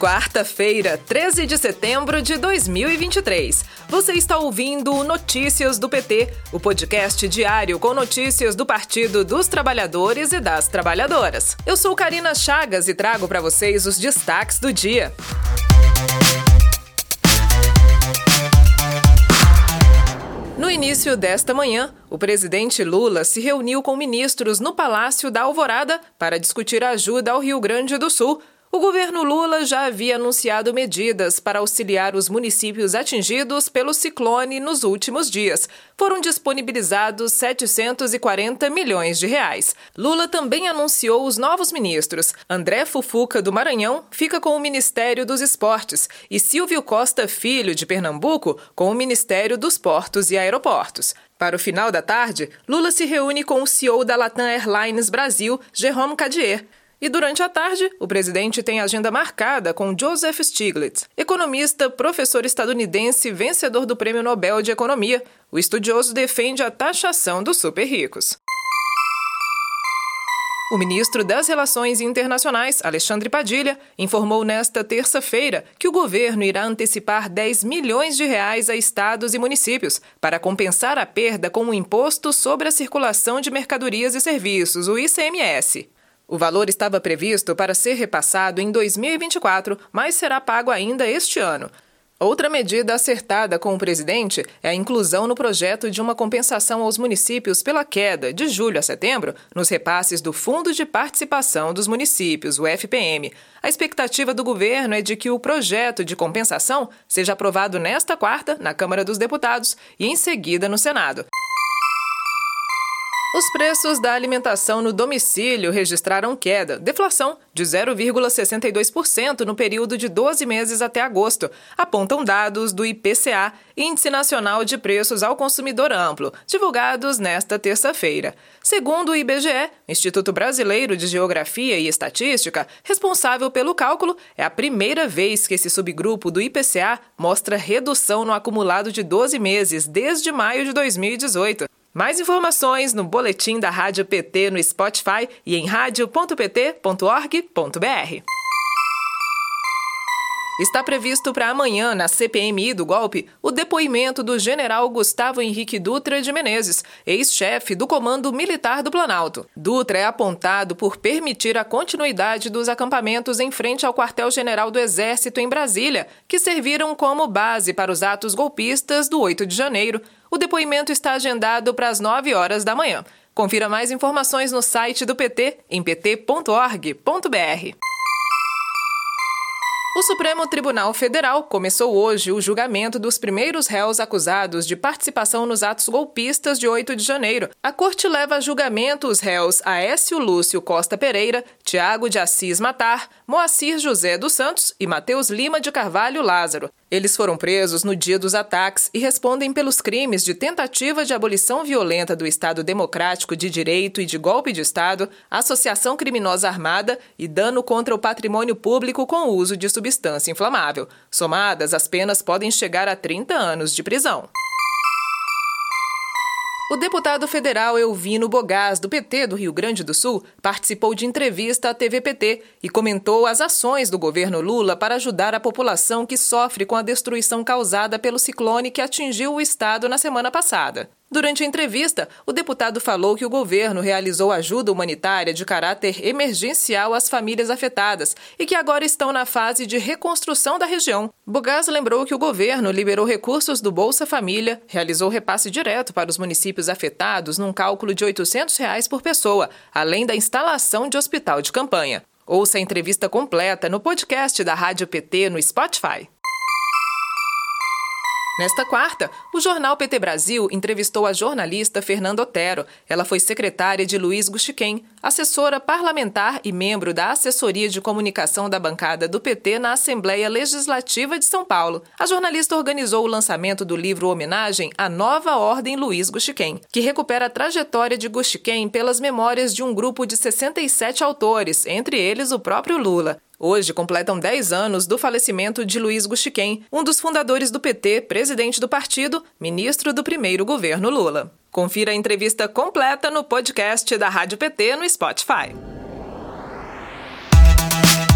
Quarta-feira, 13 de setembro de 2023. Você está ouvindo Notícias do PT, o podcast diário com notícias do Partido dos Trabalhadores e das Trabalhadoras. Eu sou Karina Chagas e trago para vocês os destaques do dia. No início desta manhã, o presidente Lula se reuniu com ministros no Palácio da Alvorada para discutir ajuda ao Rio Grande do Sul o governo Lula já havia anunciado medidas para auxiliar os municípios atingidos pelo ciclone nos últimos dias. Foram disponibilizados 740 milhões de reais. Lula também anunciou os novos ministros. André Fufuca, do Maranhão, fica com o Ministério dos Esportes e Silvio Costa Filho, de Pernambuco, com o Ministério dos Portos e Aeroportos. Para o final da tarde, Lula se reúne com o CEO da Latam Airlines Brasil, Jerome Cadier. E durante a tarde, o presidente tem agenda marcada com Joseph Stiglitz, economista, professor estadunidense vencedor do Prêmio Nobel de Economia. O estudioso defende a taxação dos super ricos. O ministro das Relações Internacionais, Alexandre Padilha, informou nesta terça-feira que o governo irá antecipar 10 milhões de reais a estados e municípios para compensar a perda com o Imposto sobre a Circulação de Mercadorias e Serviços, o ICMS. O valor estava previsto para ser repassado em 2024, mas será pago ainda este ano. Outra medida acertada com o presidente é a inclusão no projeto de uma compensação aos municípios pela queda, de julho a setembro, nos repasses do Fundo de Participação dos Municípios, o FPM. A expectativa do governo é de que o projeto de compensação seja aprovado nesta quarta na Câmara dos Deputados e em seguida no Senado. Os preços da alimentação no domicílio registraram queda, deflação de 0,62% no período de 12 meses até agosto, apontam dados do IPCA, Índice Nacional de Preços ao Consumidor Amplo, divulgados nesta terça-feira. Segundo o IBGE, Instituto Brasileiro de Geografia e Estatística, responsável pelo cálculo, é a primeira vez que esse subgrupo do IPCA mostra redução no acumulado de 12 meses desde maio de 2018. Mais informações no boletim da Rádio PT no Spotify e em radio.pt.org.br. Está previsto para amanhã, na CPMI do golpe, o depoimento do general Gustavo Henrique Dutra de Menezes, ex-chefe do Comando Militar do Planalto. Dutra é apontado por permitir a continuidade dos acampamentos em frente ao quartel-general do Exército em Brasília, que serviram como base para os atos golpistas do 8 de janeiro. O depoimento está agendado para as 9 horas da manhã. Confira mais informações no site do PT em pt.org.br. O Supremo Tribunal Federal começou hoje o julgamento dos primeiros réus acusados de participação nos atos golpistas de 8 de janeiro. A corte leva a julgamento os réus Aécio Lúcio Costa Pereira, Tiago de Assis Matar, Moacir José dos Santos e Mateus Lima de Carvalho Lázaro. Eles foram presos no dia dos ataques e respondem pelos crimes de tentativa de abolição violenta do Estado Democrático de Direito e de golpe de Estado, associação criminosa armada e dano contra o patrimônio público com o uso de substância inflamável. Somadas, as penas podem chegar a 30 anos de prisão. O deputado federal Elvino Bogás, do PT do Rio Grande do Sul, participou de entrevista à TVPT e comentou as ações do governo Lula para ajudar a população que sofre com a destruição causada pelo ciclone que atingiu o estado na semana passada. Durante a entrevista, o deputado falou que o governo realizou ajuda humanitária de caráter emergencial às famílias afetadas e que agora estão na fase de reconstrução da região. Bogás lembrou que o governo liberou recursos do Bolsa Família, realizou repasse direto para os municípios afetados num cálculo de 800 reais por pessoa, além da instalação de hospital de campanha. Ouça a entrevista completa no podcast da Rádio PT no Spotify. Nesta quarta, o jornal PT Brasil entrevistou a jornalista Fernanda Otero. Ela foi secretária de Luiz Guxiquem, assessora parlamentar e membro da assessoria de comunicação da bancada do PT na Assembleia Legislativa de São Paulo. A jornalista organizou o lançamento do livro homenagem à Nova Ordem Luiz Guxiquem, que recupera a trajetória de Guxiquem pelas memórias de um grupo de 67 autores, entre eles o próprio Lula. Hoje completam 10 anos do falecimento de Luiz Guxiquem, um dos fundadores do PT, presidente do partido, ministro do primeiro governo Lula. Confira a entrevista completa no podcast da Rádio PT no Spotify.